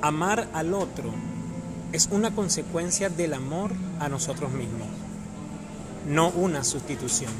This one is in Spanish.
Amar al otro es una consecuencia del amor a nosotros mismos, no una sustitución.